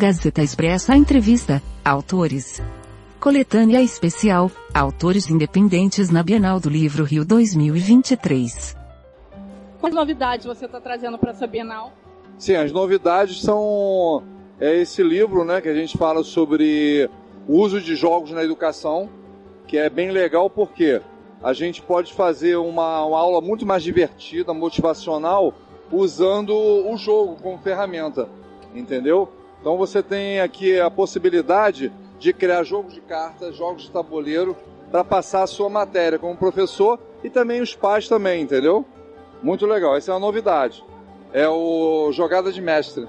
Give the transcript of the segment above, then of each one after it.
Gazeta Expressa Entrevista, Autores. Coletânea Especial, Autores Independentes na Bienal do Livro Rio 2023. Quais novidades você está trazendo para essa Bienal? Sim, as novidades são é esse livro, né, que a gente fala sobre o uso de jogos na educação, que é bem legal porque a gente pode fazer uma, uma aula muito mais divertida, motivacional, usando o jogo como ferramenta, entendeu? Então você tem aqui a possibilidade de criar jogos de cartas, jogos de tabuleiro, para passar a sua matéria como professor e também os pais também, entendeu? Muito legal, essa é uma novidade. É o Jogada de Mestre.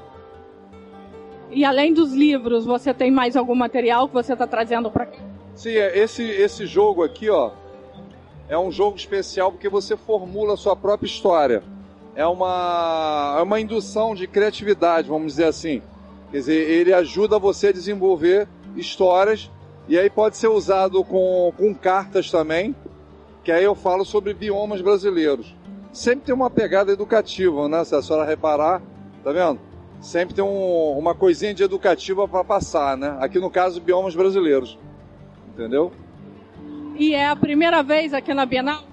E além dos livros, você tem mais algum material que você está trazendo para cá? Sim, é, esse, esse jogo aqui, ó, é um jogo especial porque você formula a sua própria história. É uma, é uma indução de criatividade, vamos dizer assim. Quer dizer, ele ajuda você a desenvolver histórias e aí pode ser usado com, com cartas também, que aí eu falo sobre biomas brasileiros. Sempre tem uma pegada educativa, né? Se a senhora reparar, tá vendo? Sempre tem um, uma coisinha de educativa para passar, né? Aqui no caso, biomas brasileiros. Entendeu? E é a primeira vez aqui na Bienal?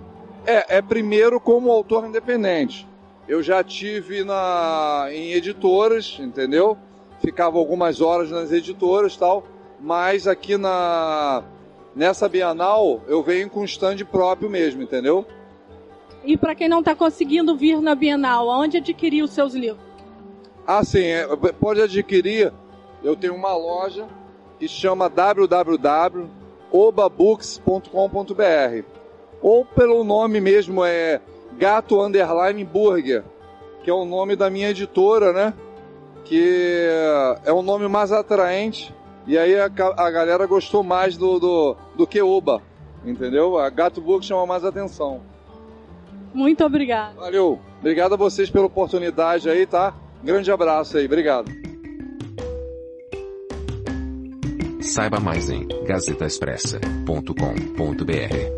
É, é primeiro como autor independente. Eu já tive na, em editoras, entendeu? Ficava algumas horas nas editoras tal, mas aqui na nessa Bienal eu venho com stand próprio mesmo, entendeu? E para quem não está conseguindo vir na Bienal, onde adquirir os seus livros? Ah, sim, é, pode adquirir. Eu tenho uma loja que chama www.obabooks.com.br ou pelo nome mesmo é Gato Underline Burger, que é o nome da minha editora, né? Que é um nome mais atraente e aí a, a galera gostou mais do, do, do que Oba, entendeu? A Gato Book chama mais atenção. Muito obrigado. Valeu. Obrigado a vocês pela oportunidade aí, tá? Grande abraço aí. Obrigado. Saiba mais em gazetaexpressa.com.br.